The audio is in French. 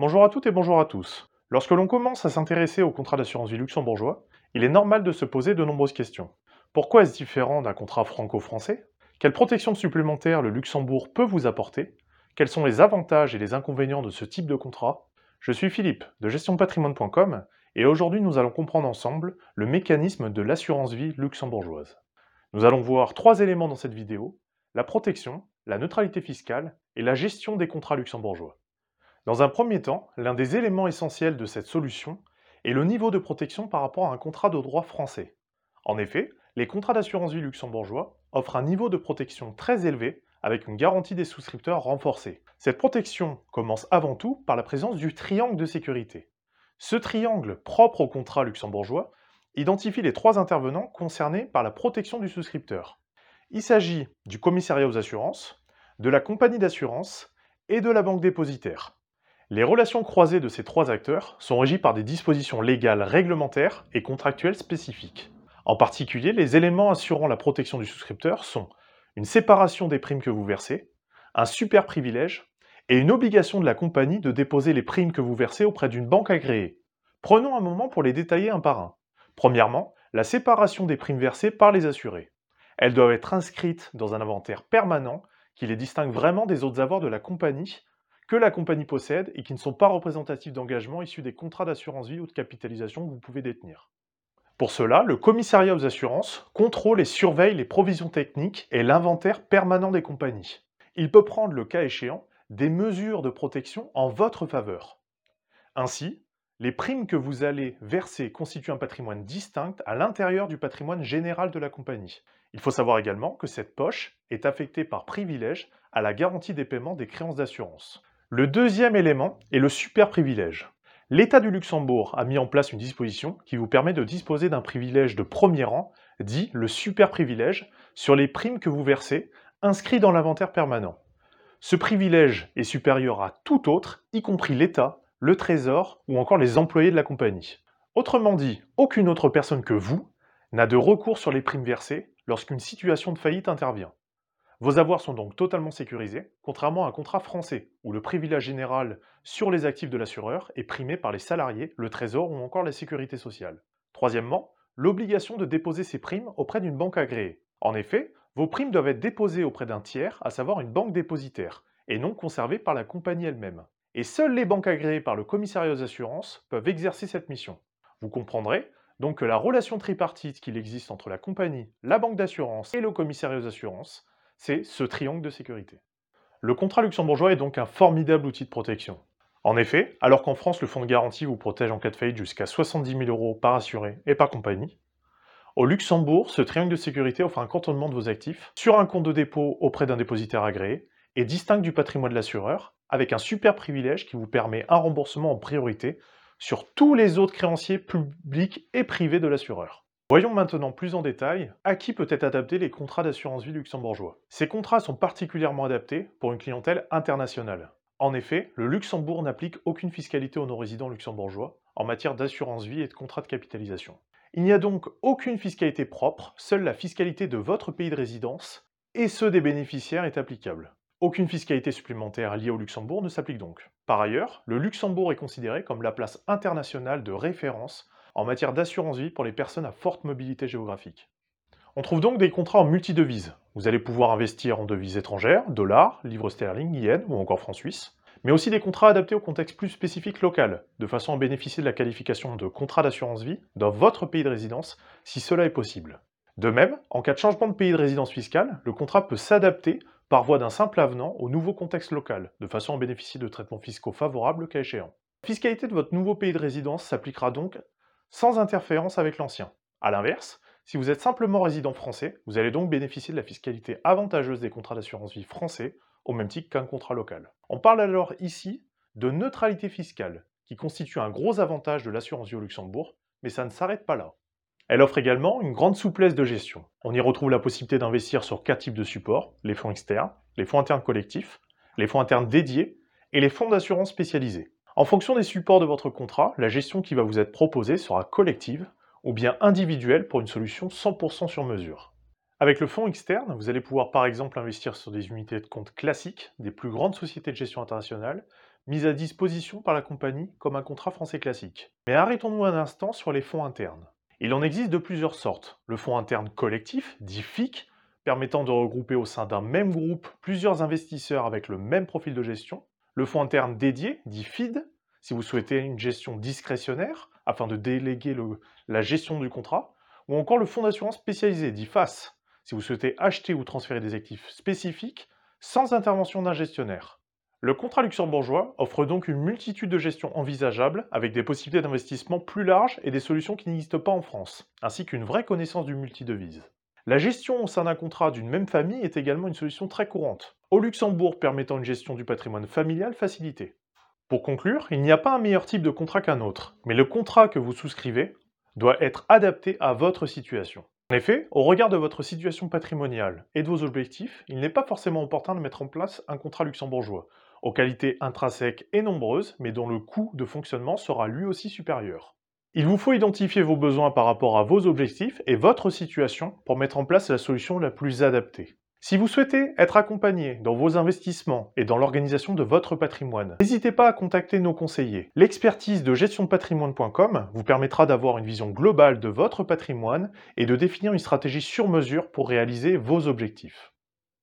Bonjour à toutes et bonjour à tous. Lorsque l'on commence à s'intéresser au contrat d'assurance vie luxembourgeois, il est normal de se poser de nombreuses questions. Pourquoi est-ce différent d'un contrat franco-français? Quelle protection supplémentaire le Luxembourg peut vous apporter? Quels sont les avantages et les inconvénients de ce type de contrat? Je suis Philippe de gestionpatrimoine.com et aujourd'hui nous allons comprendre ensemble le mécanisme de l'assurance vie luxembourgeoise. Nous allons voir trois éléments dans cette vidéo, la protection, la neutralité fiscale et la gestion des contrats luxembourgeois. Dans un premier temps, l'un des éléments essentiels de cette solution est le niveau de protection par rapport à un contrat de droit français. En effet, les contrats d'assurance vie luxembourgeois offrent un niveau de protection très élevé avec une garantie des souscripteurs renforcée. Cette protection commence avant tout par la présence du triangle de sécurité. Ce triangle propre au contrat luxembourgeois identifie les trois intervenants concernés par la protection du souscripteur. Il s'agit du commissariat aux assurances, de la compagnie d'assurance et de la banque dépositaire. Les relations croisées de ces trois acteurs sont régies par des dispositions légales réglementaires et contractuelles spécifiques. En particulier, les éléments assurant la protection du souscripteur sont une séparation des primes que vous versez, un super privilège et une obligation de la compagnie de déposer les primes que vous versez auprès d'une banque agréée. Prenons un moment pour les détailler un par un. Premièrement, la séparation des primes versées par les assurés. Elles doivent être inscrites dans un inventaire permanent qui les distingue vraiment des autres avoirs de la compagnie que la compagnie possède et qui ne sont pas représentatifs d'engagements issus des contrats d'assurance vie ou de capitalisation que vous pouvez détenir. Pour cela, le commissariat aux assurances contrôle et surveille les provisions techniques et l'inventaire permanent des compagnies. Il peut prendre, le cas échéant, des mesures de protection en votre faveur. Ainsi, les primes que vous allez verser constituent un patrimoine distinct à l'intérieur du patrimoine général de la compagnie. Il faut savoir également que cette poche est affectée par privilège à la garantie des paiements des créances d'assurance. Le deuxième élément est le super privilège. L'État du Luxembourg a mis en place une disposition qui vous permet de disposer d'un privilège de premier rang, dit le super privilège, sur les primes que vous versez, inscrits dans l'inventaire permanent. Ce privilège est supérieur à tout autre, y compris l'État, le Trésor ou encore les employés de la compagnie. Autrement dit, aucune autre personne que vous n'a de recours sur les primes versées lorsqu'une situation de faillite intervient. Vos avoirs sont donc totalement sécurisés, contrairement à un contrat français, où le privilège général sur les actifs de l'assureur est primé par les salariés, le trésor ou encore la sécurité sociale. Troisièmement, l'obligation de déposer ces primes auprès d'une banque agréée. En effet, vos primes doivent être déposées auprès d'un tiers, à savoir une banque dépositaire, et non conservées par la compagnie elle-même. Et seules les banques agréées par le commissariat aux assurances peuvent exercer cette mission. Vous comprendrez donc que la relation tripartite qu'il existe entre la compagnie, la banque d'assurance et le commissariat aux assurances c'est ce triangle de sécurité. Le contrat luxembourgeois est donc un formidable outil de protection. En effet, alors qu'en France, le fonds de garantie vous protège en cas de faillite jusqu'à 70 000 euros par assuré et par compagnie, au Luxembourg, ce triangle de sécurité offre un cantonnement de vos actifs sur un compte de dépôt auprès d'un dépositaire agréé et distingue du patrimoine de l'assureur avec un super privilège qui vous permet un remboursement en priorité sur tous les autres créanciers publics et privés de l'assureur. Voyons maintenant plus en détail à qui peut être adapté les contrats d'assurance vie luxembourgeois. Ces contrats sont particulièrement adaptés pour une clientèle internationale. En effet, le Luxembourg n'applique aucune fiscalité aux non-résidents luxembourgeois en matière d'assurance vie et de contrats de capitalisation. Il n'y a donc aucune fiscalité propre, seule la fiscalité de votre pays de résidence et ceux des bénéficiaires est applicable. Aucune fiscalité supplémentaire liée au Luxembourg ne s'applique donc. Par ailleurs, le Luxembourg est considéré comme la place internationale de référence en matière d'assurance vie pour les personnes à forte mobilité géographique. On trouve donc des contrats en multidevises. Vous allez pouvoir investir en devises étrangères, dollars, livres sterling, yens ou encore francs suisses, mais aussi des contrats adaptés au contexte plus spécifique local, de façon à bénéficier de la qualification de contrat d'assurance vie dans votre pays de résidence si cela est possible. De même, en cas de changement de pays de résidence fiscale, le contrat peut s'adapter par voie d'un simple avenant au nouveau contexte local, de façon à bénéficier de traitements fiscaux favorables le cas échéant. La fiscalité de votre nouveau pays de résidence s'appliquera donc sans interférence avec l'ancien. A l'inverse, si vous êtes simplement résident français, vous allez donc bénéficier de la fiscalité avantageuse des contrats d'assurance vie français, au même titre qu'un contrat local. On parle alors ici de neutralité fiscale, qui constitue un gros avantage de l'assurance vie au Luxembourg, mais ça ne s'arrête pas là. Elle offre également une grande souplesse de gestion. On y retrouve la possibilité d'investir sur quatre types de supports, les fonds externes, les fonds internes collectifs, les fonds internes dédiés et les fonds d'assurance spécialisés. En fonction des supports de votre contrat, la gestion qui va vous être proposée sera collective ou bien individuelle pour une solution 100% sur mesure. Avec le fonds externe, vous allez pouvoir par exemple investir sur des unités de compte classiques des plus grandes sociétés de gestion internationales, mis à disposition par la compagnie comme un contrat français classique. Mais arrêtons-nous un instant sur les fonds internes. Il en existe de plusieurs sortes. Le fonds interne collectif, dit FIC, permettant de regrouper au sein d'un même groupe plusieurs investisseurs avec le même profil de gestion. Le fonds interne dédié, dit FID, si vous souhaitez une gestion discrétionnaire, afin de déléguer la gestion du contrat. Ou encore le fonds d'assurance spécialisé, dit FAS, si vous souhaitez acheter ou transférer des actifs spécifiques sans intervention d'un gestionnaire. Le contrat luxembourgeois offre donc une multitude de gestions envisageables avec des possibilités d'investissement plus larges et des solutions qui n'existent pas en France, ainsi qu'une vraie connaissance du multidevise. La gestion au sein d'un contrat d'une même famille est également une solution très courante, au Luxembourg permettant une gestion du patrimoine familial facilitée. Pour conclure, il n'y a pas un meilleur type de contrat qu'un autre, mais le contrat que vous souscrivez doit être adapté à votre situation. En effet, au regard de votre situation patrimoniale et de vos objectifs, il n'est pas forcément opportun de mettre en place un contrat luxembourgeois, aux qualités intrinsèques et nombreuses, mais dont le coût de fonctionnement sera lui aussi supérieur. Il vous faut identifier vos besoins par rapport à vos objectifs et votre situation pour mettre en place la solution la plus adaptée. Si vous souhaitez être accompagné dans vos investissements et dans l'organisation de votre patrimoine, n'hésitez pas à contacter nos conseillers. L'expertise de gestionpatrimoine.com vous permettra d'avoir une vision globale de votre patrimoine et de définir une stratégie sur mesure pour réaliser vos objectifs.